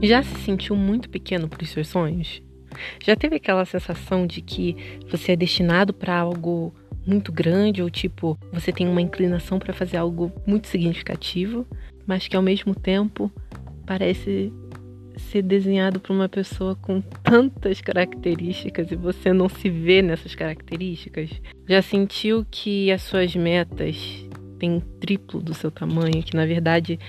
Já se sentiu muito pequeno para os seus sonhos? Já teve aquela sensação de que você é destinado para algo muito grande ou tipo, você tem uma inclinação para fazer algo muito significativo, mas que ao mesmo tempo parece ser desenhado por uma pessoa com tantas características e você não se vê nessas características? Já sentiu que as suas metas têm um triplo do seu tamanho, que na verdade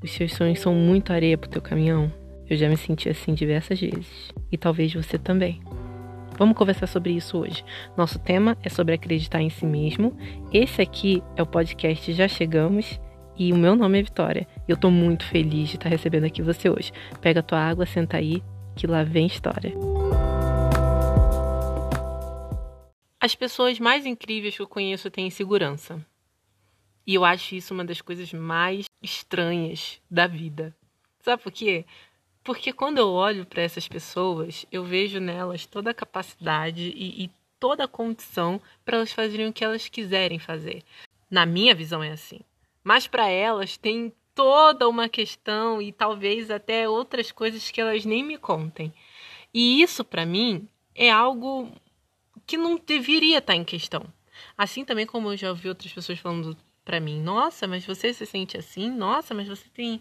os seus sonhos são muito areia pro teu caminhão? Eu já me senti assim diversas vezes. E talvez você também. Vamos conversar sobre isso hoje. Nosso tema é sobre acreditar em si mesmo. Esse aqui é o podcast Já Chegamos. E o meu nome é Vitória. E eu tô muito feliz de estar recebendo aqui você hoje. Pega a tua água, senta aí, que lá vem história. As pessoas mais incríveis que eu conheço têm insegurança. E eu acho isso uma das coisas mais estranhas da vida. Sabe por quê? Porque quando eu olho para essas pessoas, eu vejo nelas toda a capacidade e, e toda a condição para elas fazerem o que elas quiserem fazer. Na minha visão é assim. Mas para elas tem toda uma questão e talvez até outras coisas que elas nem me contem. E isso para mim é algo que não deveria estar tá em questão. Assim também como eu já ouvi outras pessoas falando para mim, nossa, mas você se sente assim? Nossa, mas você tem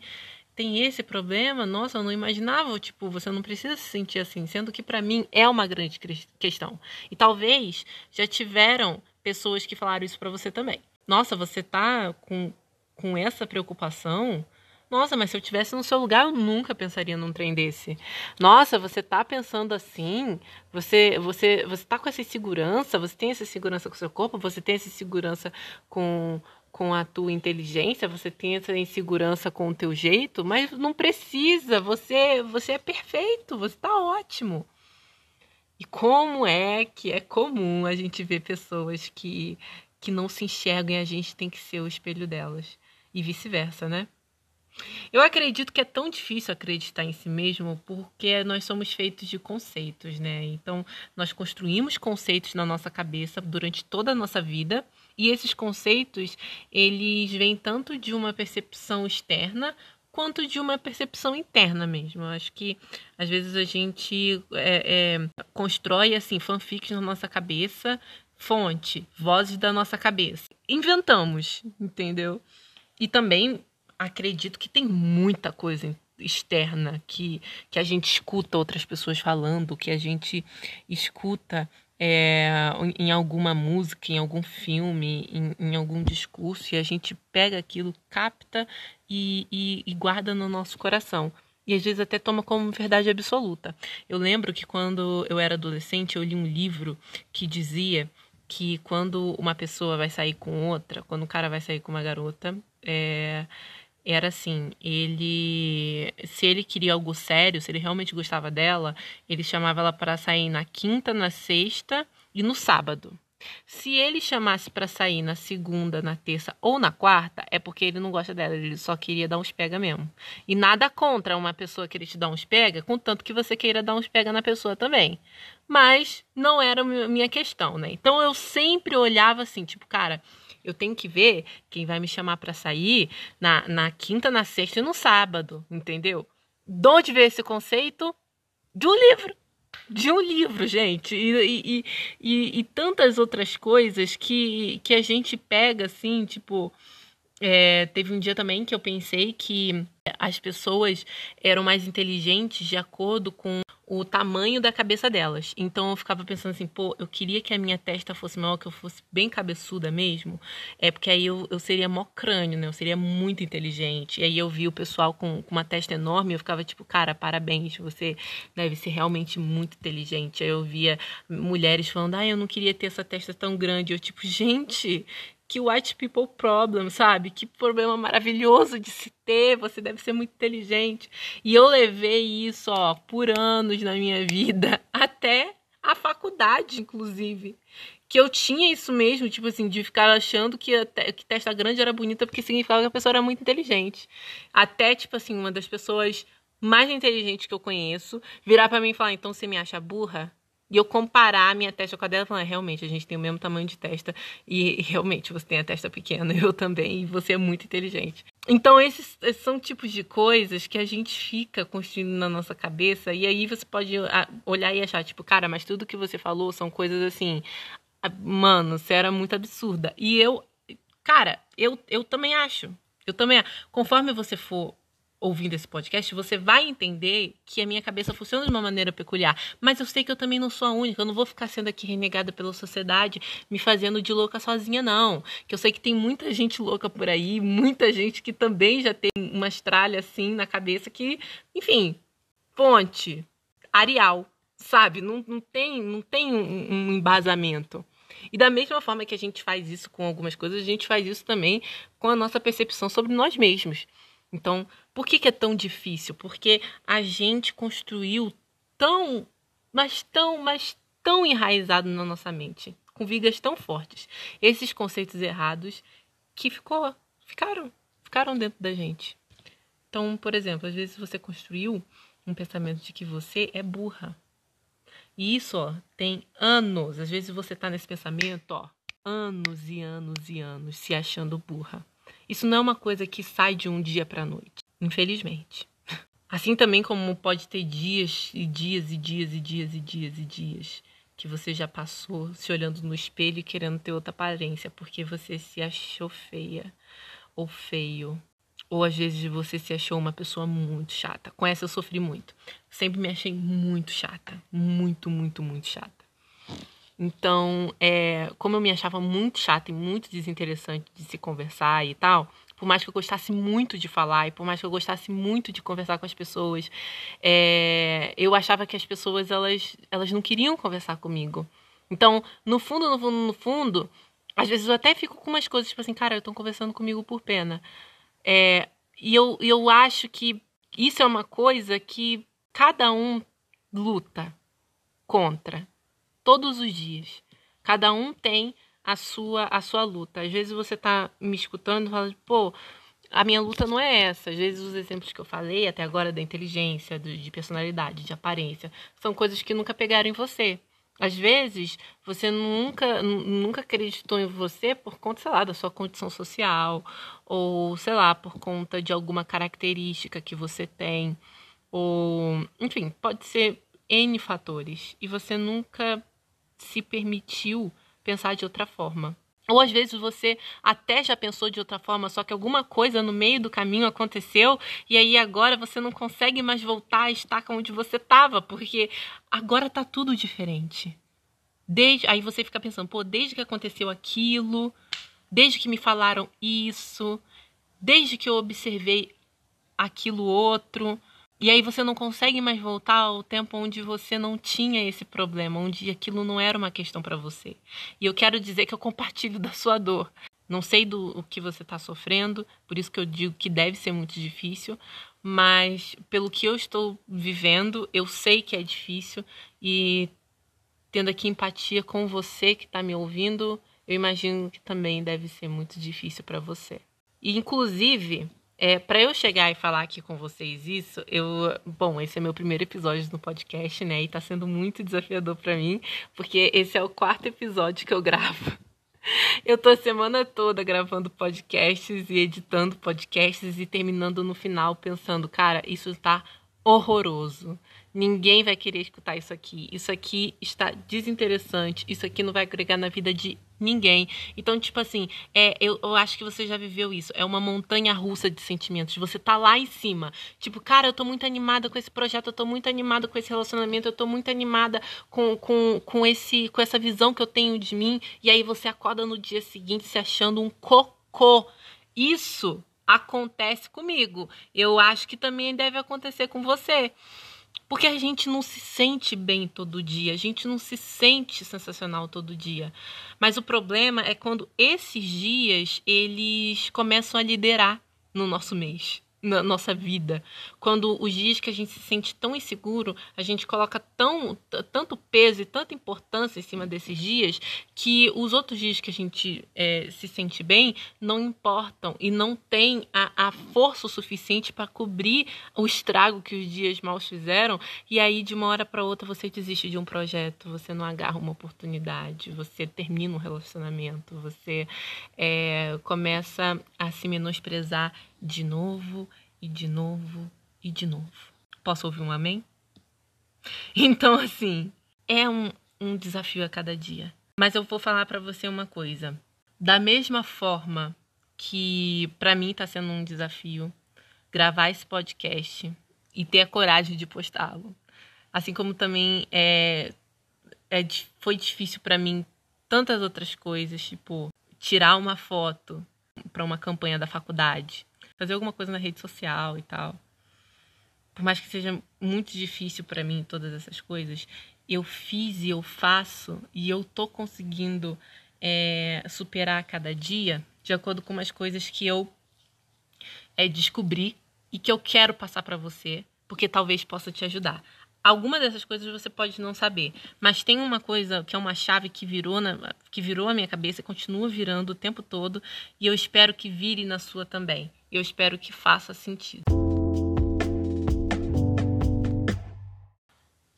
tem esse problema, nossa, eu não imaginava, tipo, você não precisa se sentir assim, sendo que para mim é uma grande questão. E talvez já tiveram pessoas que falaram isso para você também. Nossa, você tá com, com essa preocupação? Nossa, mas se eu tivesse no seu lugar, eu nunca pensaria num trem desse. Nossa, você tá pensando assim? Você você você tá com essa insegurança? Você tem essa segurança com o seu corpo? Você tem essa segurança com com a tua inteligência, você tem essa insegurança com o teu jeito, mas não precisa, você você é perfeito, você está ótimo. E como é que é comum a gente ver pessoas que que não se enxergam e a gente tem que ser o espelho delas e vice-versa, né? Eu acredito que é tão difícil acreditar em si mesmo porque nós somos feitos de conceitos, né? Então, nós construímos conceitos na nossa cabeça durante toda a nossa vida e esses conceitos, eles vêm tanto de uma percepção externa quanto de uma percepção interna mesmo. Eu acho que às vezes a gente é, é, constrói assim fanfics na nossa cabeça, fonte, vozes da nossa cabeça. Inventamos, entendeu? E também acredito que tem muita coisa externa que, que a gente escuta outras pessoas falando, que a gente escuta é, em alguma música, em algum filme, em, em, algum discurso, e a gente pega aquilo, capta e, e, e guarda no nosso coração. E às vezes até toma como verdade absoluta. Eu lembro que quando eu era adolescente, eu li um livro que dizia que quando uma pessoa vai sair com outra, quando um cara vai sair com uma garota, é, era assim, ele se ele queria algo sério, se ele realmente gostava dela, ele chamava ela para sair na quinta, na sexta e no sábado. Se ele chamasse para sair na segunda, na terça ou na quarta, é porque ele não gosta dela, ele só queria dar uns pega mesmo. E nada contra uma pessoa querer te dar uns pega, contanto que você queira dar uns pega na pessoa também. Mas não era minha questão, né? Então eu sempre olhava assim, tipo, cara, eu tenho que ver quem vai me chamar para sair na, na quinta, na sexta e no sábado, entendeu? De onde veio esse conceito? De um livro. De um livro, gente. E, e, e, e tantas outras coisas que, que a gente pega assim, tipo. É, teve um dia também que eu pensei que as pessoas eram mais inteligentes de acordo com o tamanho da cabeça delas. Então eu ficava pensando assim, pô, eu queria que a minha testa fosse maior, que eu fosse bem cabeçuda mesmo. É porque aí eu, eu seria mó crânio, né? Eu seria muito inteligente. E aí eu vi o pessoal com, com uma testa enorme eu ficava tipo, cara, parabéns, você deve ser realmente muito inteligente. Aí eu via mulheres falando, ah, eu não queria ter essa testa tão grande. Eu, tipo, gente, que white people problem, sabe? Que problema maravilhoso de se ter, você deve ser muito inteligente. E eu levei isso, ó, por anos na minha vida, até a faculdade, inclusive. Que eu tinha isso mesmo, tipo assim, de ficar achando que, que testa grande era bonita porque significava que a pessoa era muito inteligente. Até, tipo assim, uma das pessoas mais inteligentes que eu conheço virar para mim e falar: então você me acha burra? E eu comparar a minha testa com a dela, falando, é, realmente, a gente tem o mesmo tamanho de testa. E realmente, você tem a testa pequena, eu também, e você é muito inteligente. Então, esses, esses são tipos de coisas que a gente fica construindo na nossa cabeça, e aí você pode ah, olhar e achar, tipo, cara, mas tudo que você falou são coisas assim. Ah, mano, você era muito absurda. E eu, cara, eu, eu também acho. Eu também. Conforme você for ouvindo esse podcast, você vai entender que a minha cabeça funciona de uma maneira peculiar. Mas eu sei que eu também não sou a única. Eu não vou ficar sendo aqui renegada pela sociedade, me fazendo de louca sozinha, não. Que eu sei que tem muita gente louca por aí, muita gente que também já tem uma estralha assim na cabeça que, enfim, ponte, Arial, sabe? Não, não tem, não tem um, um embasamento. E da mesma forma que a gente faz isso com algumas coisas, a gente faz isso também com a nossa percepção sobre nós mesmos. Então, por que, que é tão difícil? Porque a gente construiu tão, mas tão, mas tão enraizado na nossa mente, com vigas tão fortes, esses conceitos errados que ficou, ficaram, ficaram dentro da gente. Então, por exemplo, às vezes você construiu um pensamento de que você é burra. E isso, ó, tem anos. Às vezes você tá nesse pensamento, ó, anos e anos e anos se achando burra. Isso não é uma coisa que sai de um dia para noite, infelizmente. Assim também como pode ter dias e dias e dias e dias e dias e dias que você já passou se olhando no espelho e querendo ter outra aparência porque você se achou feia ou feio. Ou às vezes você se achou uma pessoa muito chata. Com essa eu sofri muito. Sempre me achei muito chata. Muito, muito, muito chata. Então, é, como eu me achava muito chata e muito desinteressante de se conversar e tal, por mais que eu gostasse muito de falar e por mais que eu gostasse muito de conversar com as pessoas, é, eu achava que as pessoas elas, elas não queriam conversar comigo. Então, no fundo, no fundo, no fundo, às vezes eu até fico com umas coisas tipo assim, cara, estão conversando comigo por pena. É, e eu, eu acho que isso é uma coisa que cada um luta contra todos os dias. Cada um tem a sua a sua luta. Às vezes você tá me escutando e fala, pô, a minha luta não é essa. Às vezes os exemplos que eu falei até agora da inteligência, de personalidade, de aparência, são coisas que nunca pegaram em você. Às vezes, você nunca, nunca acreditou em você por conta, sei lá, da sua condição social, ou, sei lá, por conta de alguma característica que você tem, ou, enfim, pode ser N fatores. E você nunca se permitiu pensar de outra forma. Ou às vezes você até já pensou de outra forma, só que alguma coisa no meio do caminho aconteceu e aí agora você não consegue mais voltar a estar onde você estava, porque agora tá tudo diferente. Desde aí você fica pensando, pô, desde que aconteceu aquilo, desde que me falaram isso, desde que eu observei aquilo outro, e aí você não consegue mais voltar ao tempo onde você não tinha esse problema, onde aquilo não era uma questão para você. E eu quero dizer que eu compartilho da sua dor. Não sei do o que você está sofrendo, por isso que eu digo que deve ser muito difícil, mas pelo que eu estou vivendo, eu sei que é difícil e tendo aqui empatia com você que está me ouvindo, eu imagino que também deve ser muito difícil para você. E inclusive, é, para eu chegar e falar aqui com vocês isso, eu, bom, esse é meu primeiro episódio no podcast, né? E tá sendo muito desafiador para mim, porque esse é o quarto episódio que eu gravo. Eu tô a semana toda gravando podcasts e editando podcasts e terminando no final pensando, cara, isso tá horroroso. Ninguém vai querer escutar isso aqui. Isso aqui está desinteressante. Isso aqui não vai agregar na vida de ninguém. Então, tipo assim, é, eu, eu acho que você já viveu isso. É uma montanha russa de sentimentos. Você tá lá em cima. Tipo, cara, eu tô muito animada com esse projeto, eu tô muito animada com esse relacionamento, eu tô muito animada com, com, com, esse, com essa visão que eu tenho de mim. E aí você acorda no dia seguinte se achando um cocô. Isso acontece comigo. Eu acho que também deve acontecer com você. Porque a gente não se sente bem todo dia, a gente não se sente sensacional todo dia. Mas o problema é quando esses dias eles começam a liderar no nosso mês na nossa vida. Quando os dias que a gente se sente tão inseguro, a gente coloca tão, tanto peso e tanta importância em cima desses dias que os outros dias que a gente é, se sente bem não importam e não tem a, a força suficiente para cobrir o estrago que os dias maus fizeram. E aí, de uma hora para outra, você desiste de um projeto, você não agarra uma oportunidade, você termina um relacionamento, você é, começa a se menosprezar de novo e de novo e de novo. Posso ouvir um amém? Então, assim, é um, um desafio a cada dia. Mas eu vou falar para você uma coisa. Da mesma forma que para mim está sendo um desafio gravar esse podcast e ter a coragem de postá-lo. Assim como também é, é foi difícil para mim tantas outras coisas, tipo tirar uma foto para uma campanha da faculdade, fazer alguma coisa na rede social e tal. Por mais que seja muito difícil para mim todas essas coisas, eu fiz e eu faço e eu tô conseguindo é, superar cada dia de acordo com as coisas que eu é, descobri e que eu quero passar para você, porque talvez possa te ajudar. Alguma dessas coisas você pode não saber, mas tem uma coisa que é uma chave que virou na, que virou a minha cabeça e continua virando o tempo todo, e eu espero que vire na sua também. Eu espero que faça sentido.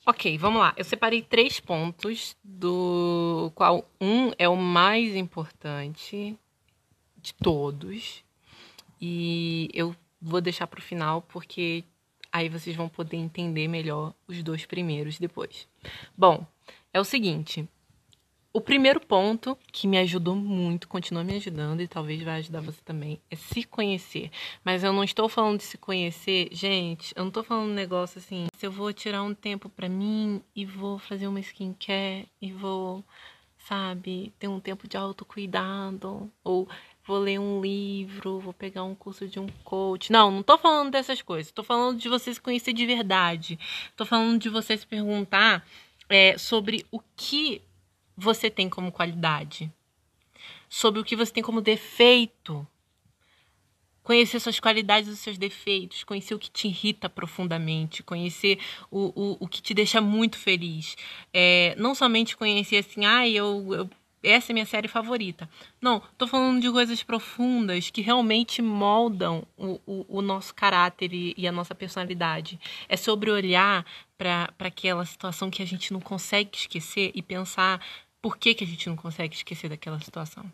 Ok, vamos lá. Eu separei três pontos, do qual um é o mais importante de todos. E eu vou deixar para o final porque aí vocês vão poder entender melhor os dois primeiros depois. Bom, é o seguinte. O primeiro ponto que me ajudou muito, continua me ajudando e talvez vai ajudar você também, é se conhecer. Mas eu não estou falando de se conhecer, gente, eu não estou falando um negócio assim, se eu vou tirar um tempo para mim e vou fazer uma skincare e vou, sabe, ter um tempo de autocuidado ou vou ler um livro, vou pegar um curso de um coach. Não, não tô falando dessas coisas. Tô falando de você se conhecer de verdade. Tô falando de você se perguntar é, sobre o que você tem como qualidade, sobre o que você tem como defeito. Conhecer suas qualidades e os seus defeitos, conhecer o que te irrita profundamente, conhecer o, o, o que te deixa muito feliz. É, não somente conhecer assim, ah, eu, eu essa é minha série favorita. Não, tô falando de coisas profundas que realmente moldam o, o, o nosso caráter e, e, a nossa personalidade. É sobre olhar para aquela situação que a gente não consegue esquecer e pensar por que, que a gente não consegue esquecer daquela situação?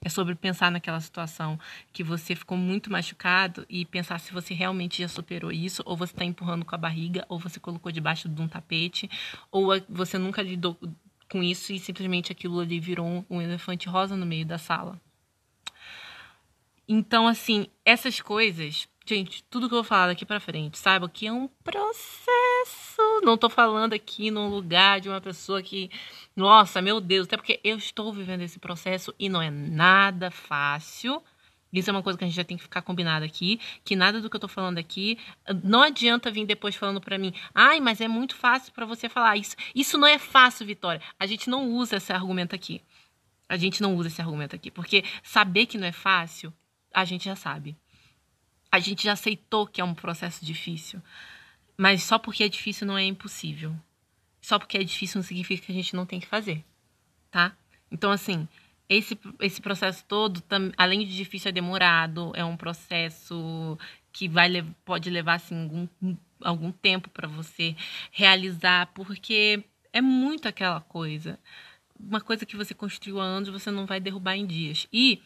É sobre pensar naquela situação que você ficou muito machucado e pensar se você realmente já superou isso, ou você está empurrando com a barriga, ou você colocou debaixo de um tapete, ou você nunca lidou com isso e simplesmente aquilo ali virou um elefante rosa no meio da sala. Então, assim, essas coisas Gente, tudo que eu vou falar daqui pra frente, saiba que é um processo. Não tô falando aqui num lugar de uma pessoa que, nossa, meu Deus, até porque eu estou vivendo esse processo e não é nada fácil. Isso é uma coisa que a gente já tem que ficar combinado aqui, que nada do que eu tô falando aqui, não adianta vir depois falando para mim, ai, mas é muito fácil para você falar isso. Isso não é fácil, Vitória. A gente não usa esse argumento aqui. A gente não usa esse argumento aqui, porque saber que não é fácil, a gente já sabe a gente já aceitou que é um processo difícil. Mas só porque é difícil não é impossível. Só porque é difícil não significa que a gente não tem que fazer, tá? Então, assim, esse, esse processo todo, além de difícil, é demorado, é um processo que vai, pode levar assim, algum, algum tempo para você realizar, porque é muito aquela coisa. Uma coisa que você construiu há anos, você não vai derrubar em dias. E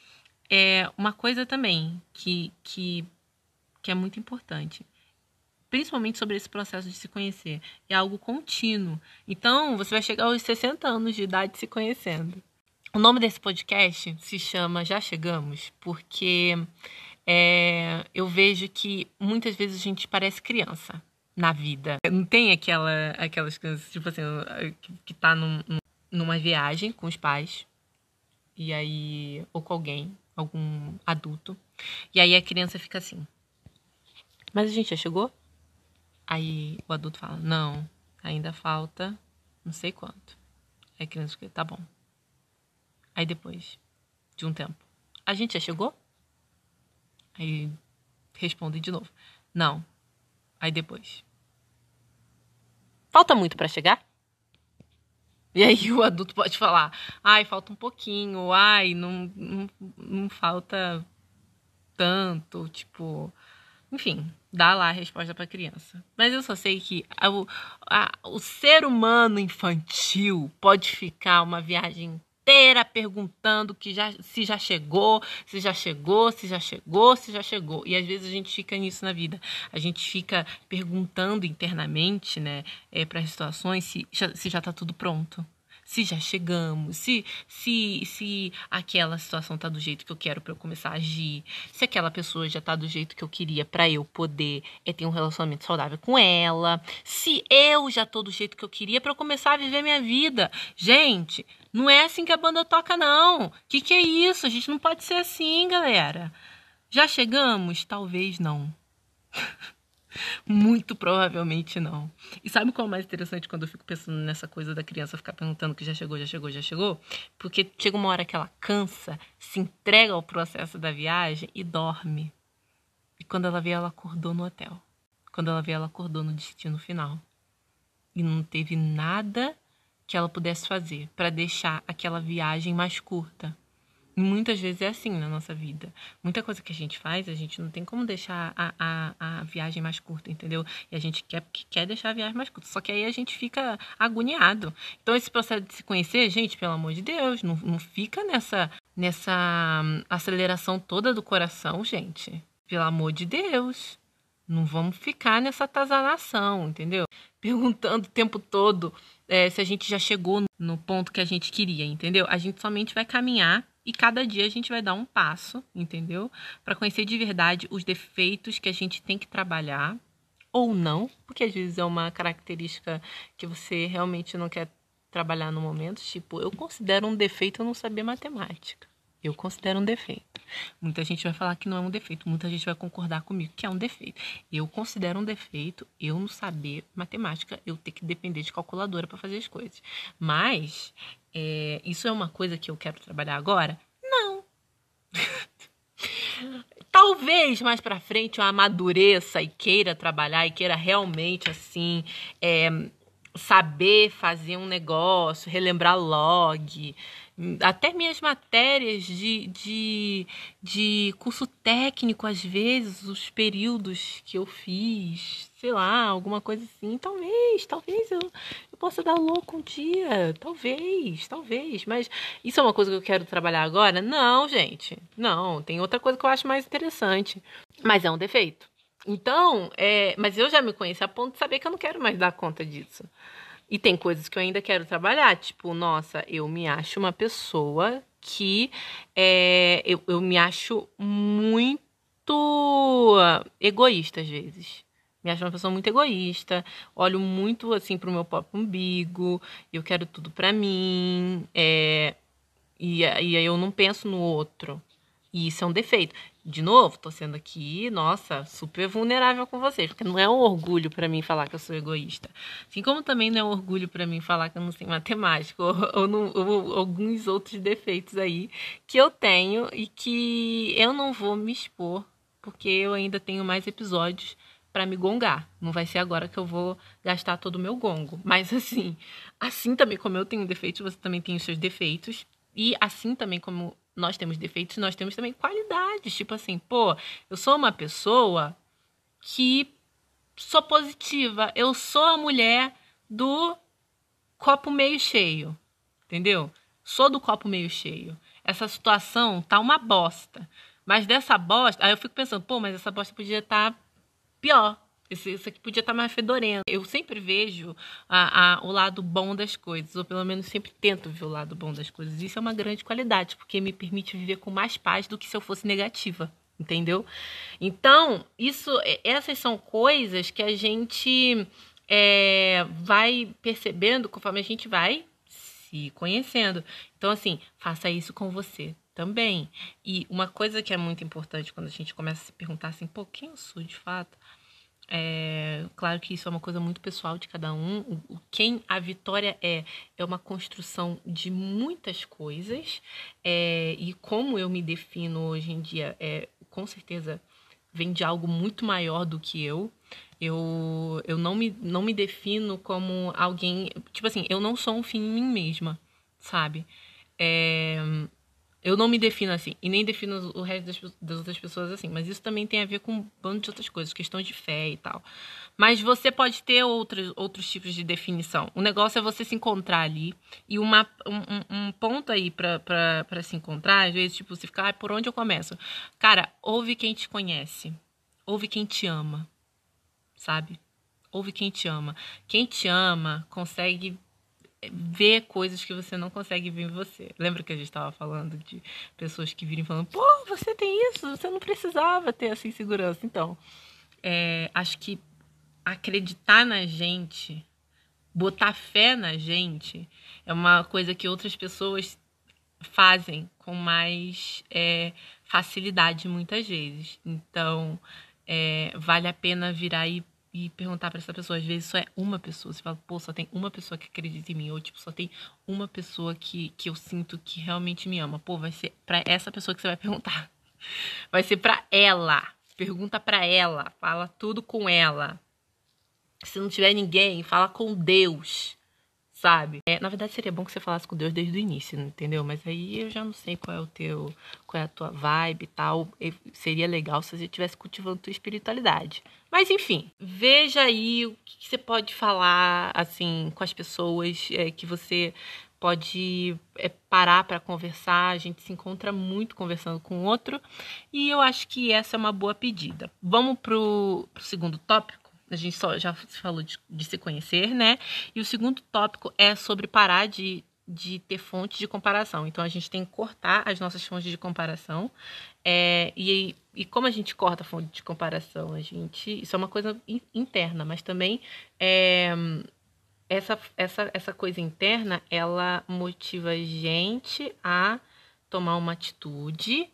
é uma coisa também que, que que é muito importante. Principalmente sobre esse processo de se conhecer. É algo contínuo. Então, você vai chegar aos 60 anos de idade se conhecendo. O nome desse podcast se chama Já Chegamos, porque é, eu vejo que muitas vezes a gente parece criança na vida. Não tem aquela, aquelas crianças, tipo assim, que tá num, numa viagem com os pais, e aí, ou com alguém, algum adulto, e aí a criança fica assim: mas a gente já chegou? Aí o adulto fala: Não, ainda falta não sei quanto. Aí a criança fica: Tá bom. Aí depois de um tempo: A gente já chegou? Aí responde de novo: Não. Aí depois: Falta muito para chegar? E aí o adulto pode falar: Ai, falta um pouquinho. Ai, não, não, não falta tanto. Tipo, enfim, dá lá a resposta para a criança. Mas eu só sei que a, a, o ser humano infantil pode ficar uma viagem inteira perguntando que já, se já chegou, se já chegou, se já chegou, se já chegou. E às vezes a gente fica nisso na vida. A gente fica perguntando internamente, né, é, para as situações se se já tá tudo pronto se já chegamos, se se se aquela situação tá do jeito que eu quero para eu começar a agir, se aquela pessoa já tá do jeito que eu queria para eu poder é, ter um relacionamento saudável com ela, se eu já tô do jeito que eu queria para eu começar a viver minha vida. Gente, não é assim que a banda toca não. Que que é isso? A gente não pode ser assim, galera. Já chegamos? Talvez não. Muito provavelmente não. E sabe qual é o mais interessante quando eu fico pensando nessa coisa da criança ficar perguntando que já chegou, já chegou, já chegou? Porque chega uma hora que ela cansa, se entrega ao processo da viagem e dorme. E quando ela vê, ela acordou no hotel. Quando ela vê, ela acordou no destino final. E não teve nada que ela pudesse fazer para deixar aquela viagem mais curta. Muitas vezes é assim na nossa vida. Muita coisa que a gente faz, a gente não tem como deixar a, a, a viagem mais curta, entendeu? E a gente quer, quer deixar a viagem mais curta. Só que aí a gente fica agoniado. Então, esse processo de se conhecer, gente, pelo amor de Deus, não, não fica nessa, nessa hum, aceleração toda do coração, gente. Pelo amor de Deus. Não vamos ficar nessa atazanação, entendeu? Perguntando o tempo todo é, se a gente já chegou no ponto que a gente queria, entendeu? A gente somente vai caminhar e cada dia a gente vai dar um passo, entendeu? Para conhecer de verdade os defeitos que a gente tem que trabalhar ou não, porque às vezes é uma característica que você realmente não quer trabalhar no momento. Tipo, eu considero um defeito eu não saber matemática. Eu considero um defeito. Muita gente vai falar que não é um defeito, muita gente vai concordar comigo que é um defeito. Eu considero um defeito eu não saber matemática, eu ter que depender de calculadora para fazer as coisas. Mas é, isso é uma coisa que eu quero trabalhar agora? Não. Talvez mais para frente eu amadureça e queira trabalhar e queira realmente assim é, saber fazer um negócio, relembrar log, até minhas matérias de, de, de curso técnico, às vezes, os períodos que eu fiz, sei lá, alguma coisa assim. Talvez, talvez eu, eu possa dar louco um dia. Talvez, talvez. Mas isso é uma coisa que eu quero trabalhar agora? Não, gente. Não, tem outra coisa que eu acho mais interessante. Mas é um defeito. Então, é, mas eu já me conheço a ponto de saber que eu não quero mais dar conta disso. E tem coisas que eu ainda quero trabalhar, tipo, nossa, eu me acho uma pessoa que é, eu, eu me acho muito egoísta às vezes. Me acho uma pessoa muito egoísta, olho muito assim pro meu próprio umbigo, eu quero tudo pra mim, é, e, e aí eu não penso no outro. E isso é um defeito de novo, tô sendo aqui, nossa, super vulnerável com vocês, porque não é um orgulho para mim falar que eu sou egoísta. Assim como também não é um orgulho para mim falar que eu não sei matemática ou, ou, ou, alguns outros defeitos aí que eu tenho e que eu não vou me expor, porque eu ainda tenho mais episódios para me gongar. Não vai ser agora que eu vou gastar todo o meu gongo. Mas assim, assim também como eu tenho defeitos, você também tem os seus defeitos. E assim também como nós temos defeitos, nós temos também qualidades. Tipo assim, pô, eu sou uma pessoa que sou positiva. Eu sou a mulher do copo meio cheio. Entendeu? Sou do copo meio cheio. Essa situação tá uma bosta. Mas dessa bosta, aí eu fico pensando, pô, mas essa bosta podia estar tá pior. Esse, esse aqui podia estar tá mais fedorento. Eu sempre vejo a, a, o lado bom das coisas, ou pelo menos sempre tento ver o lado bom das coisas. Isso é uma grande qualidade, porque me permite viver com mais paz do que se eu fosse negativa, entendeu? Então, isso, essas são coisas que a gente é, vai percebendo conforme a gente vai se conhecendo. Então, assim, faça isso com você também. E uma coisa que é muito importante quando a gente começa a se perguntar assim, pô, quem eu sou de fato? É, claro que isso é uma coisa muito pessoal de cada um. O, quem a vitória é é uma construção de muitas coisas é, e como eu me defino hoje em dia é com certeza vem de algo muito maior do que eu. Eu, eu não, me, não me defino como alguém. Tipo assim, eu não sou um fim em mim mesma, sabe? É, Eu não me defino assim, e nem defino o resto das, das, outras pessoas assim, mas isso também tem a ver com um bando de outras coisas, questão de fé e tal. Mas você pode ter outros, outros tipos de definição. O negócio é você se encontrar ali, e uma, um, um ponto aí para se encontrar, às vezes, tipo, você fica, ah, por onde eu começo? Cara, ouve quem te conhece, ouve quem te ama, sabe? Ouve quem te ama. Quem te ama consegue ver coisas que você não consegue ver em você. Lembra que a gente estava falando de pessoas que virem falando, pô, você tem isso, você não precisava ter essa insegurança. Então, é, acho que acreditar na gente, botar fé na gente, é uma coisa que outras pessoas fazem com mais é, facilidade muitas vezes. Então, é, vale a pena virar e e perguntar para essa pessoa. Às vezes só é uma pessoa. Você fala, pô, só tem uma pessoa que acredita em mim. Ou, tipo, só tem uma pessoa que, que eu sinto que realmente me ama. Pô, vai ser para essa pessoa que você vai perguntar. Vai ser para ela. Pergunta para ela. Fala tudo com ela. Se não tiver ninguém, fala com Deus sabe? É, na verdade, seria bom que você falasse com Deus desde o início, entendeu? Mas aí eu já não sei qual é o teu, qual é a tua vibe e tal. E seria legal se você estivesse cultivando tua espiritualidade. Mas enfim, veja aí o que você pode falar, assim, com as pessoas é, que você pode é, parar para conversar. A gente se encontra muito conversando com o outro. E eu acho que essa é uma boa pedida. Vamos pro, pro segundo tópico? A gente só já falou de, de, se conhecer, né? E o segundo tópico é sobre parar de, de ter fontes de comparação. Então a gente tem que cortar as nossas fontes de comparação. É, e, e como a gente corta a fonte de comparação, a gente. Isso é uma coisa interna, mas também é, essa, essa, essa coisa interna ela motiva a gente a tomar uma atitude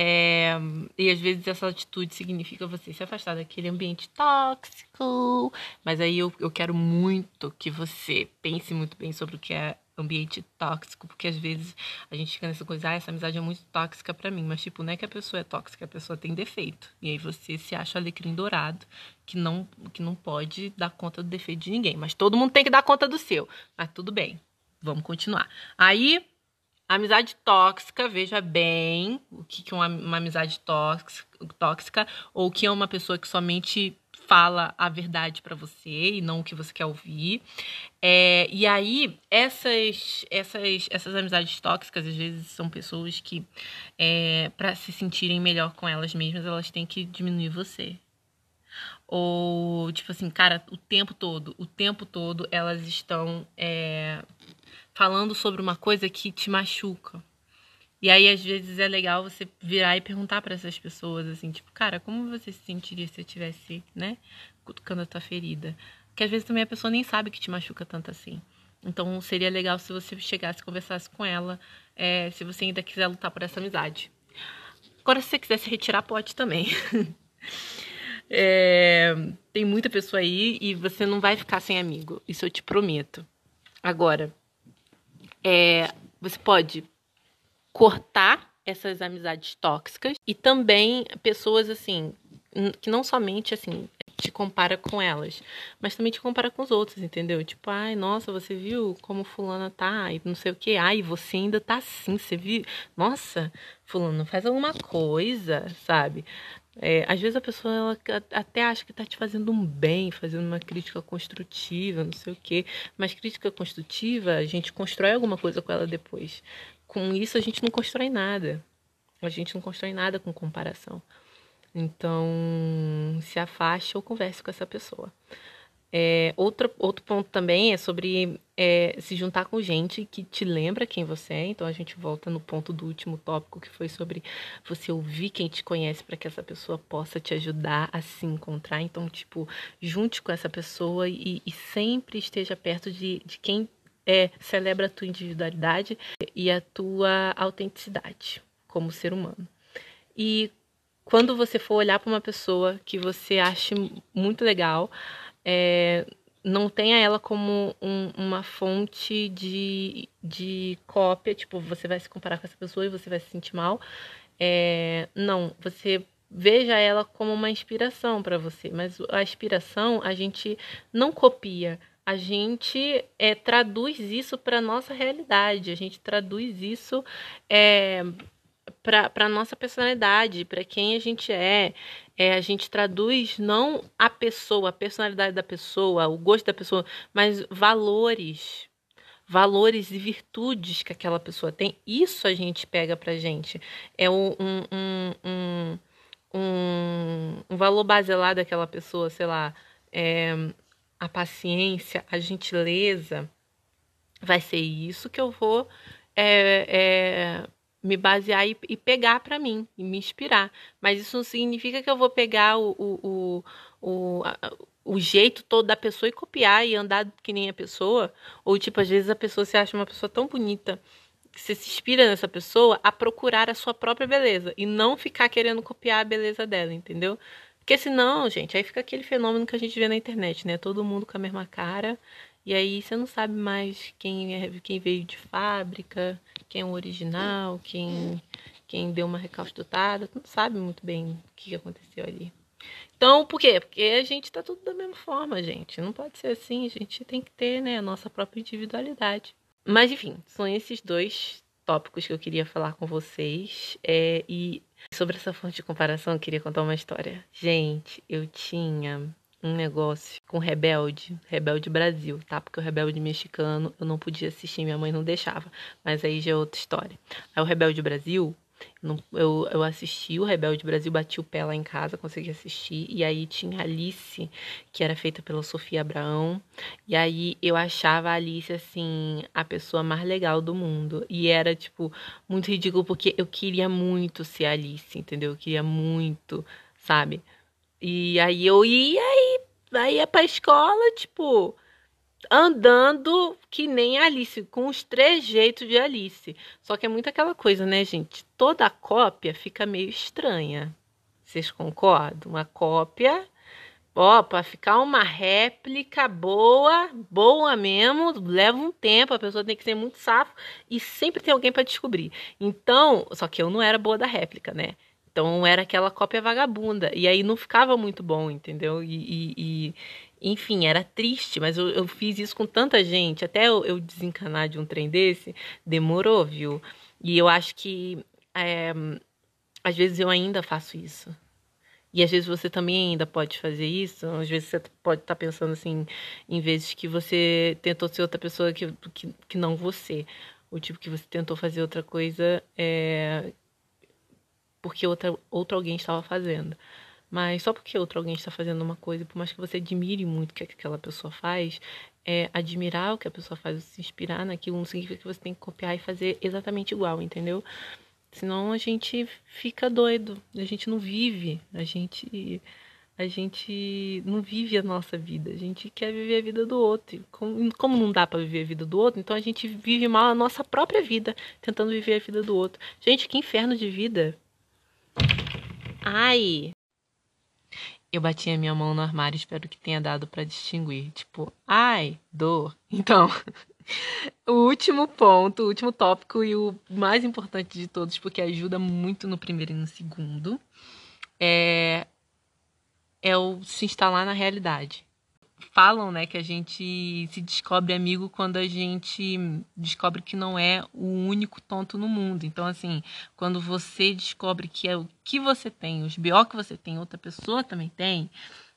é, e às vezes essa atitude significa você se afastar daquele ambiente tóxico. Mas aí eu, eu quero muito que você pense muito bem sobre o que é ambiente tóxico, porque às vezes a gente fica nessa coisa, ah, essa amizade é muito tóxica para mim, mas tipo, não é que a pessoa é tóxica, a pessoa tem defeito. E aí você se acha alecrim dourado, que não que não pode dar conta do defeito de ninguém, mas todo mundo tem que dar conta do seu. Mas tudo bem. Vamos continuar. Aí Amizade tóxica, veja bem o que é uma, uma amizade tóxica, tóxica, ou que é uma pessoa que somente fala a verdade para você e não o que você quer ouvir. É, e aí, essas, essas, essas amizades tóxicas, às vezes, são pessoas que, é, para se sentirem melhor com elas mesmas, elas têm que diminuir você. Ou, tipo assim, cara, o tempo todo, o tempo todo elas estão é, falando sobre uma coisa que te machuca. E aí, às vezes, é legal você virar e perguntar para essas pessoas, assim, tipo, cara, como você se sentiria se eu tivesse, né, cutucando a tua ferida? Porque às vezes também a pessoa nem sabe que te machuca tanto assim. Então, seria legal se você chegasse e conversasse com ela, é, se você ainda quiser lutar por essa amizade. Agora, se você quiser se retirar, pode também. é, tem muita pessoa aí e você não vai ficar sem amigo. Isso eu te prometo. Agora, é, você pode cortar essas amizades tóxicas e também pessoas assim que não somente assim te compara com elas, mas também te compara com os outros, entendeu? Tipo, ai, nossa, você viu como fulana tá e não sei o que, ai, você ainda tá assim, você viu? Nossa, fulano, faz alguma coisa, sabe? É, às vezes a pessoa ela até acha que está te fazendo um bem, fazendo uma crítica construtiva, não sei o quê. Mas crítica construtiva, a gente constrói alguma coisa com ela depois. Com isso, a gente não constrói nada. A gente não constrói nada com comparação. Então, se afaste ou converse com essa pessoa. É, outro, ponto também é sobre é, se juntar com gente que te lembra quem você é. Então a gente volta no ponto do último tópico que foi sobre você ouvir quem te conhece para que essa pessoa possa te ajudar a se encontrar. Então, tipo, junte com essa pessoa e, e sempre esteja perto de, de quem é, celebra a tua individualidade e a tua autenticidade como ser humano. E quando você for olhar para uma pessoa que você ache muito legal, é, não tenha ela como um, uma fonte de, de cópia, tipo, você vai se comparar com essa pessoa e você vai se sentir mal. É, não, você veja ela como uma inspiração para você, mas a inspiração a gente não copia, a gente é, traduz isso para nossa realidade, a gente traduz isso é, para a nossa personalidade, para quem a gente é. é. A gente traduz não a pessoa, a personalidade da pessoa, o gosto da pessoa, mas valores, valores e virtudes que aquela pessoa tem. Isso a gente pega para gente. É um, um, um, um, um valor baselado daquela pessoa, sei lá. É, a paciência, a gentileza, vai ser isso que eu vou é, é, me basear e, e pegar para mim e me inspirar. Mas isso não significa que eu vou pegar o, o, o, o, o jeito todo da pessoa e copiar e andar que nem a pessoa. Ou, tipo, às vezes a pessoa se acha uma pessoa tão bonita que você se inspira nessa pessoa a procurar a sua própria beleza e não ficar querendo copiar a beleza dela, entendeu? Porque senão, gente, aí fica aquele fenômeno que a gente vê na internet, né? Todo mundo com a mesma cara. E aí você não sabe mais quem, é, quem veio de fábrica, quem é o original, quem, quem deu uma recalchutada. Tu não sabe muito bem o que aconteceu ali. Então, por quê? Porque a gente tá tudo da mesma forma, gente. Não pode ser assim. A gente tem que ter, né, a nossa própria individualidade. Mas, enfim, são esses dois tópicos que eu queria falar com vocês. É, e sobre essa fonte de comparação, eu queria contar uma história. Gente, eu tinha um negócio com Rebelde, Rebelde Brasil, tá? Porque o Rebelde mexicano eu não podia assistir, minha mãe não deixava. Mas aí já é outra história. Aí o Rebelde Brasil eu, eu assisti o Rebelde Brasil, bati o pé lá em casa, consegui assistir. E aí tinha Alice, que era feita pela Sofia Abraão. E aí eu achava a Alice, assim, a pessoa mais legal do mundo. E era, tipo, muito ridículo, porque eu queria muito ser Alice, entendeu? Eu queria muito, sabe? E aí eu ia e aí ia pra escola, tipo andando que nem Alice, com os trejeitos de Alice. Só que é muito aquela coisa, né, gente? Toda cópia fica meio estranha. Vocês concordam? Uma cópia, ó, para ficar uma réplica boa, boa mesmo, leva um tempo, a pessoa tem que ser muito safo e sempre tem alguém para descobrir. Então, só que eu não era boa da réplica, né? Então era aquela cópia vagabunda. E aí não ficava muito bom, entendeu? E, e, e enfim, era triste, mas eu, eu, fiz isso com tanta gente. Até eu, eu, desencanar de um trem desse, demorou, viu? E eu acho que é, às vezes eu ainda faço isso. E às vezes você também ainda pode fazer isso. Às vezes você pode estar tá pensando assim, em vezes que você tentou ser outra pessoa que, que, que não você. O tipo que você tentou fazer outra coisa é, porque outra, outro alguém estava fazendo. Mas só porque outro alguém está fazendo uma coisa, por mais que você admire muito o que aquela pessoa faz, é, admirar o que a pessoa faz, se inspirar naquilo, não significa que você tem que copiar e fazer exatamente igual, entendeu? Senão a gente fica doido, a gente não vive, a gente a gente não vive a nossa vida, a gente quer viver a vida do outro. Como, como não dá para viver a vida do outro, então a gente vive mal a nossa própria vida, tentando viver a vida do outro. Gente, que inferno de vida. Ai, eu bati a minha mão no armário, espero que tenha dado para distinguir. Tipo, ai, dor. Então, o último ponto, o último tópico e o mais importante de todos, porque ajuda muito no primeiro e no segundo, é, é o se instalar na realidade falam, né, que a gente se descobre amigo quando a gente descobre que não é o único tonto no mundo. Então, assim, quando você descobre que é o que você tem, os BO que você tem, outra pessoa também tem,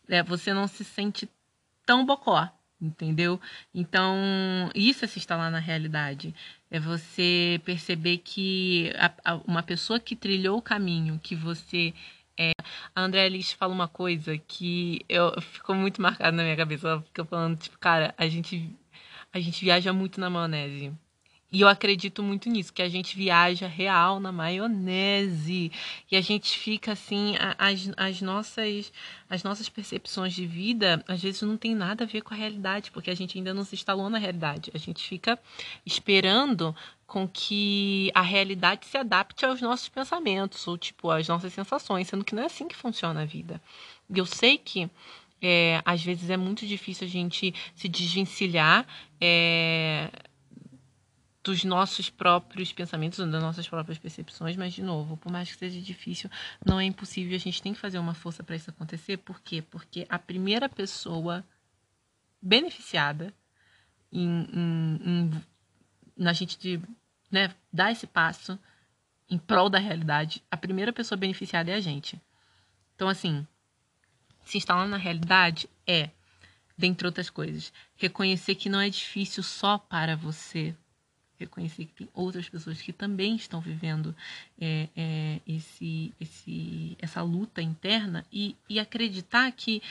é, você não se sente tão bocó, entendeu? Então, isso é se instalar na realidade. É você perceber que a, a, uma pessoa que trilhou o caminho que você é, a Andrea Alice fala uma coisa que eu ficou muito marcada na minha cabeça. Ela fica falando, tipo, cara, a gente, a gente viaja muito na maionese. E eu acredito muito nisso, que a gente viaja real na maionese. E a gente fica assim, as, as, nossas, as nossas percepções de vida, às vezes não tem nada a ver com a realidade, porque a gente ainda não se instalou na realidade. A gente fica esperando com que a realidade se adapte aos nossos pensamentos, ou tipo, às nossas sensações, sendo que não é assim que funciona a vida. E eu sei que é, às vezes é muito difícil a gente se desvencilhar. É, dos nossos próprios pensamentos, das nossas próprias percepções, mas de novo, por mais que seja difícil, não é impossível, a gente tem que fazer uma força para isso acontecer. Por quê? Porque a primeira pessoa beneficiada em, em, em na gente de, né, dar esse passo em prol da realidade, a primeira pessoa beneficiada é a gente. Então, assim, se instalar na realidade é, dentre outras coisas, reconhecer que não é difícil só para você. Reconhecer que tem outras pessoas que também estão vivendo é, é, esse, esse, essa luta interna e, e acreditar que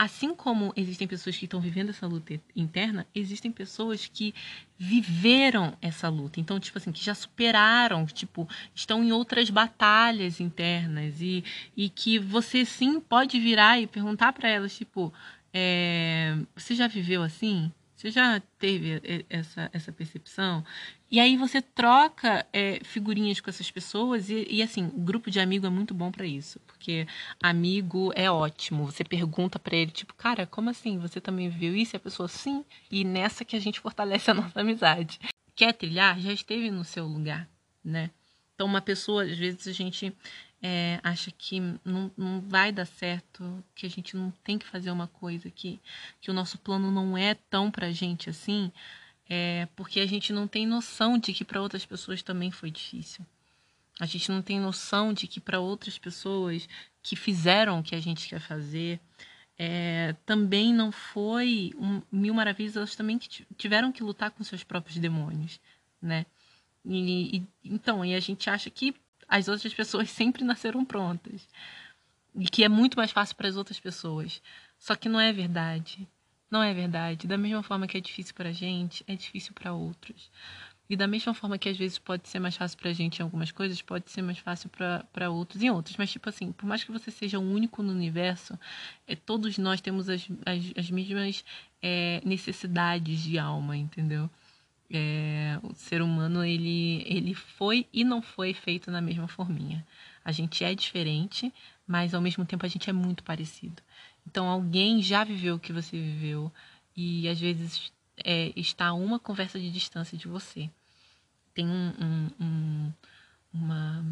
assim como existem pessoas que estão vivendo essa luta interna, existem pessoas que viveram essa luta. Então, tipo assim, que já superaram, tipo, estão em outras batalhas internas e, e que você sim pode virar e perguntar para elas, tipo, é, você já viveu assim? Você já teve essa, essa percepção? E aí você troca é, figurinhas com essas pessoas e, e, assim, grupo de amigo é muito bom para isso, porque amigo é ótimo. Você pergunta para ele, tipo, cara, como assim? Você também viu isso? E a pessoa, sim. E nessa que a gente fortalece a nossa amizade. Quer trilhar? Já esteve no seu lugar, né? Então, uma pessoa, às vezes a gente é, acha que não, não vai dar certo, que a gente não tem que fazer uma coisa, que, que o nosso plano não é tão pra gente assim, é porque a gente não tem noção de que para outras pessoas também foi difícil. A gente não tem noção de que para outras pessoas que fizeram o que a gente quer fazer, é, também não foi um, mil maravilhas, elas também tiveram que lutar com seus próprios demônios, né? E, e, então, e a gente acha que as outras pessoas sempre nasceram prontas. E que é muito mais fácil para as outras pessoas. Só que não é verdade. Não é verdade. Da mesma forma que é difícil para a gente, é difícil para outros. E da mesma forma que às vezes pode ser mais fácil para a gente em algumas coisas, pode ser mais fácil para outros em outras. Mas, tipo assim, por mais que você seja o único no universo, é, todos nós temos as, as, as mesmas é, necessidades de alma, entendeu? É, o ser humano ele, ele foi e não foi feito na mesma forminha. A gente é diferente, mas ao mesmo tempo a gente é muito parecido. Então alguém já viveu o que você viveu e às vezes é, está a uma conversa de distância de você. Tem um, um, um, uma,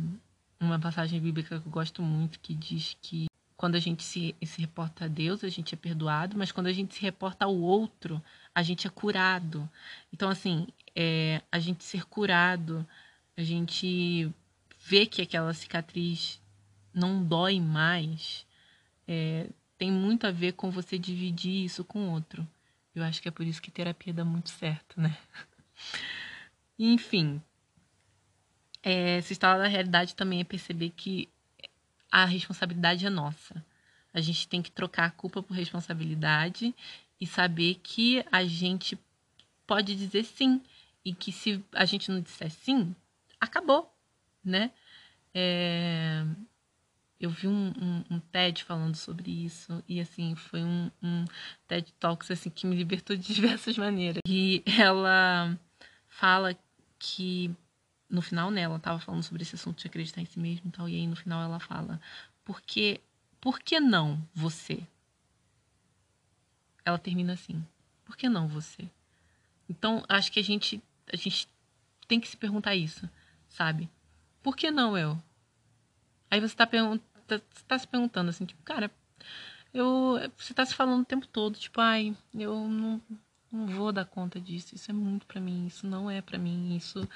uma passagem bíblica que eu gosto muito que diz que quando a gente se, se reporta a Deus, a gente é perdoado, mas quando a gente se reporta ao outro, a gente é curado. Então, assim, é, a gente ser curado, a gente ver que aquela cicatriz não dói mais, é, tem muito a ver com você dividir isso com outro. Eu acho que é por isso que terapia dá muito certo, né? Enfim, é, se instalar na realidade também é perceber que a responsabilidade é nossa. A gente tem que trocar a culpa por responsabilidade e saber que a gente pode dizer sim e que se a gente não disser sim, acabou, né? É... Eu vi um, um, um, TED falando sobre isso e assim foi um, um TED Talks assim que me libertou de diversas maneiras. E ela fala que no final, né, ela tava falando sobre esse assunto de acreditar em si mesmo e tal, e aí no final ela fala, porque, por que não você? Ela termina assim, por que não você? Então, acho que a gente, a gente tem que se perguntar isso, sabe? Por que não eu? Aí você tá, tá, tá se perguntando assim, tipo, cara, eu, você tá se falando o tempo todo, tipo, ai, eu não, não vou dar conta disso, isso é muito para mim, isso não é para mim, isso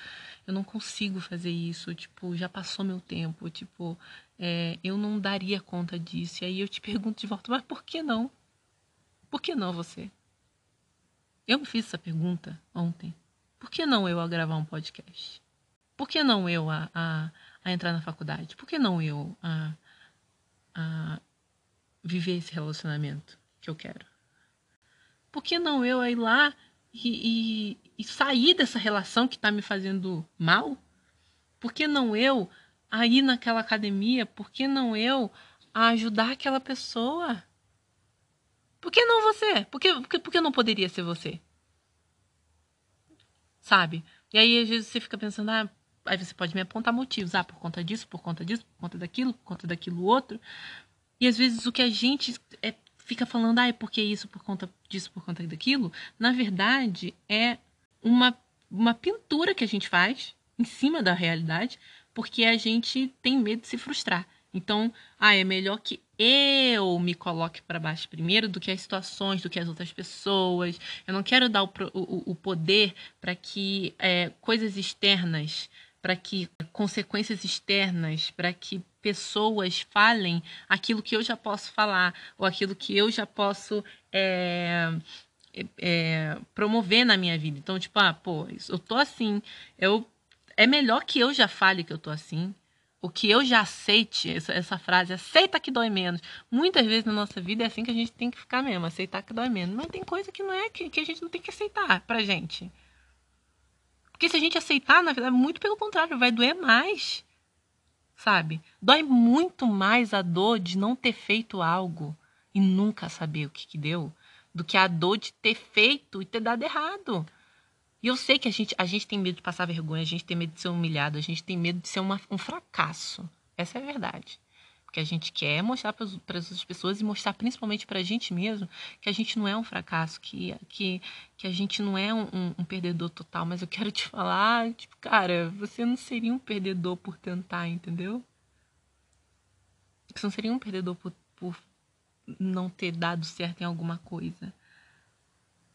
eu não consigo fazer isso, tipo, já passou meu tempo, tipo, é, eu não daria conta disso. E aí eu te pergunto de volta, mas por que não? Por que não você? Eu me fiz essa pergunta ontem. Por que não eu a gravar um podcast? Por que não eu a, a, a entrar na faculdade? Por que não eu a, a viver esse relacionamento que eu quero? por que não eu ir lá e, e, e sair dessa relação que está me fazendo mal? Por que não eu a ir naquela academia? Por que não eu a ajudar aquela pessoa? Por que não você? Por que, por que, por que não poderia ser você? Sabe? E aí, às vezes, você fica pensando, ah, aí você pode me apontar motivos, ah, por conta disso, por conta disso, por conta daquilo, por conta daquilo outro. E às vezes o que a gente é fica falando, ah, é porque isso, por conta disso, por conta daquilo, na verdade é uma, uma pintura que a gente faz em cima da realidade, porque a gente tem medo de se frustrar. Então, ah, é melhor que eu me coloque para baixo primeiro do que as situações, do que as outras pessoas. Eu não quero dar o, o, o poder para que é, coisas externas, para que consequências externas, para que pessoas falem aquilo que eu já posso falar ou aquilo que eu já posso é, é, promover na minha vida. Então, tipo, ah, pô, eu tô assim, eu é melhor que eu já fale que eu tô assim o que eu já aceite, essa, essa, frase, aceita que dói menos. Muitas vezes na nossa vida é assim que a gente tem que ficar mesmo, aceitar que dói menos. Mas tem coisa que não é, que, que a gente não tem que aceitar pra gente. Porque se a gente aceitar, na verdade, muito pelo contrário, vai doer mais. Sabe? Dói muito mais a dor de não ter feito algo e nunca saber o que, que deu do que a dor de ter feito e ter dado errado. E eu sei que a gente, a gente tem medo de passar vergonha, a gente tem medo de ser humilhado, a gente tem medo de ser uma, um fracasso. Essa é a verdade. Porque a gente quer mostrar para as outras pessoas e mostrar principalmente para a gente mesmo que a gente não é um fracasso, que, que, que a gente não é um, um, um, perdedor total. Mas eu quero te falar, tipo, cara, você não seria um perdedor por tentar, entendeu? Você não seria um perdedor por, por não ter dado certo em alguma coisa.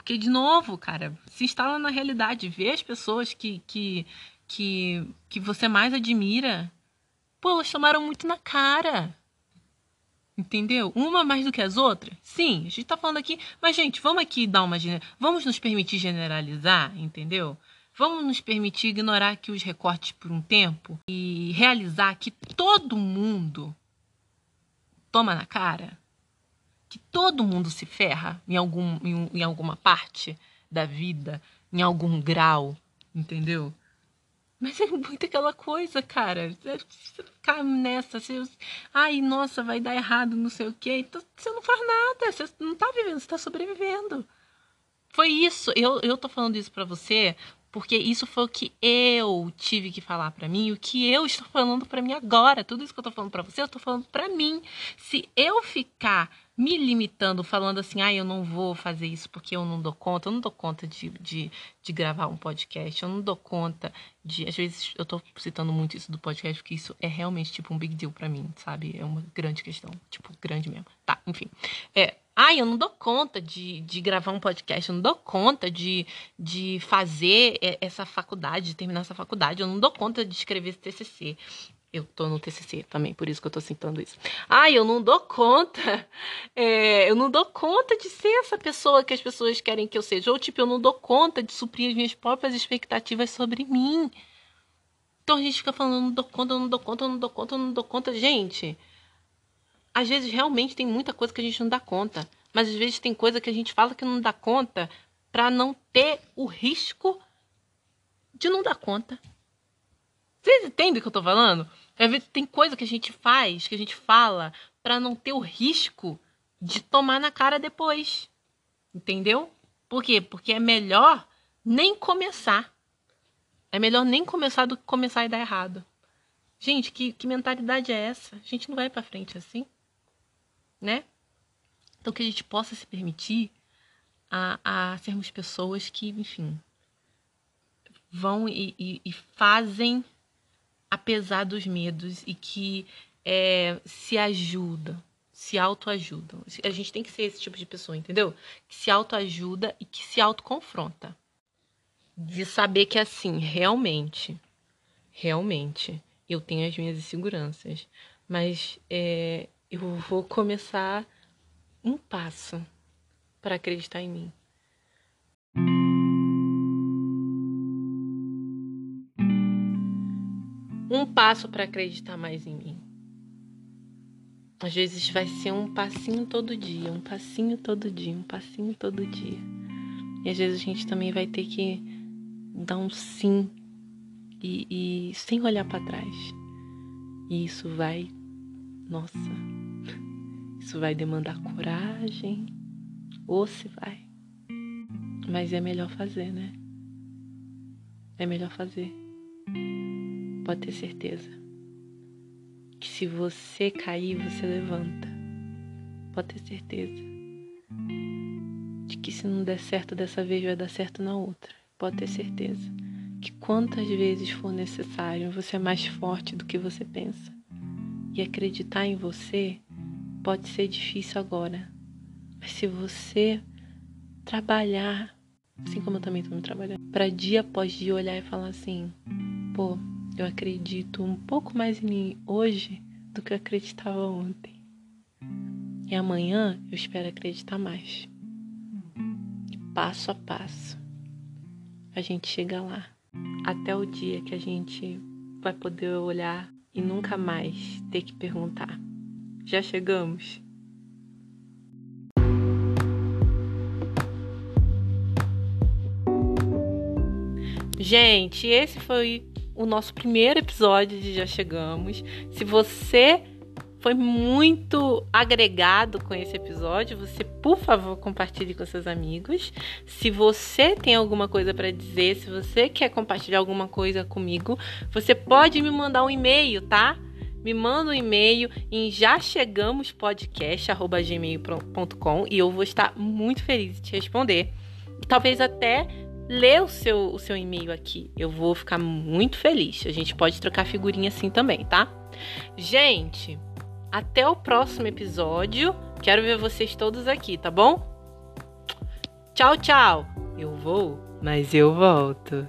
Porque, de novo, cara, se instala na realidade, vê as pessoas que, que, que, que você mais admira. Pô, elas tomaram muito na cara. Entendeu? Uma mais do que as outras? Sim, a gente tá falando aqui. Mas, gente, vamos aqui dar uma. Vamos nos permitir generalizar, entendeu? Vamos nos permitir ignorar aqui os recortes por um tempo e realizar que todo mundo toma na cara? Que todo mundo se ferra em, algum, em, em alguma parte da vida, em algum grau, entendeu? Mas é muito aquela coisa, cara. Você ficar nessa, você, ai, nossa, vai dar errado, não sei o quê. Então, você não faz nada, você não tá vivendo, você tá sobrevivendo. Foi isso. Eu, eu tô falando isso para você porque isso foi o que eu tive que falar para mim, o que eu estou falando para mim agora. Tudo isso que eu tô falando para você, eu tô falando para mim. Se eu ficar me limitando, falando assim, ah, eu não vou fazer isso porque eu não dou conta, eu não dou conta de, de, de gravar um podcast, eu não dou conta de. Às vezes eu tô citando muito isso do podcast, porque isso é realmente tipo um big deal para mim, sabe? É uma grande questão, tipo, grande mesmo. Tá, enfim. É, ah, eu não dou conta de, de gravar um podcast, eu não dou conta de, de fazer essa faculdade, de terminar essa faculdade, eu não dou conta de escrever esse TCC. Eu tô no TCC também, por isso que eu tô citando isso. Ai, eu não dou conta. É, eu não dou conta de ser essa pessoa que as pessoas querem que eu seja. Ou, tipo, eu não dou conta de suprir as minhas próprias expectativas sobre mim. Então a gente fica falando, eu não dou conta, eu não dou conta, eu não dou conta, eu não dou conta. Gente, às vezes realmente tem muita coisa que a gente não dá conta. Mas às vezes tem coisa que a gente fala que não dá conta para não ter o risco de não dar conta. Vocês entendem o que eu tô falando? Vezes tem coisa que a gente faz, que a gente fala, para não ter o risco de tomar na cara depois. Entendeu? Por quê? Porque é melhor nem começar. É melhor nem começar do que começar e dar errado. Gente, que, que mentalidade é essa? A gente não vai para frente assim, né? Então que a gente possa se permitir a, a sermos pessoas que, enfim, vão e, e, e fazem apesar dos medos e que é, se ajudam, se autoajudam. A gente tem que ser esse tipo de pessoa, entendeu? Que se autoajuda e que se autoconfronta. De saber que assim, realmente, realmente, eu tenho as minhas inseguranças, mas é, eu vou começar um passo para acreditar em mim. Passo para acreditar mais em mim. Às vezes vai ser um passinho todo dia, um passinho todo dia, um passinho todo dia. E às vezes a gente também vai ter que dar um sim e, e sem olhar para trás. E isso vai, nossa, isso vai demandar coragem, ou se vai. Mas é melhor fazer, né? É melhor fazer pode ter certeza que se você cair, você levanta. Pode ter certeza de que se não der certo dessa vez, vai dar certo na outra. Pode ter certeza que quantas vezes for necessário, você é mais forte do que você pensa. E acreditar em você pode ser difícil agora. Mas se você trabalhar, assim como eu também estou trabalhando, para dia após dia olhar e falar assim: pô, eu acredito um pouco mais em mim hoje do que eu acreditava ontem. E amanhã eu espero acreditar mais. Passo a passo, a gente chega lá. Até o dia que a gente vai poder olhar e nunca mais ter que perguntar: já chegamos? Gente, esse foi o nosso primeiro episódio de Já Chegamos. Se você foi muito agregado com esse episódio, você, por favor, compartilhe com seus amigos. Se você tem alguma coisa para dizer, se você quer compartilhar alguma coisa comigo, você pode me mandar um e-mail, tá? Me manda um e-mail em jachegamospodcast@gmail.com e eu vou estar muito feliz de te responder. Talvez até ler o seu, o seu e-mail aqui. Eu vou ficar muito feliz. A gente pode trocar figurinha assim também, tá? Gente, até o próximo episódio. Quero ver vocês todos aqui, tá bom? Tchau, tchau. Eu vou, mas eu volto.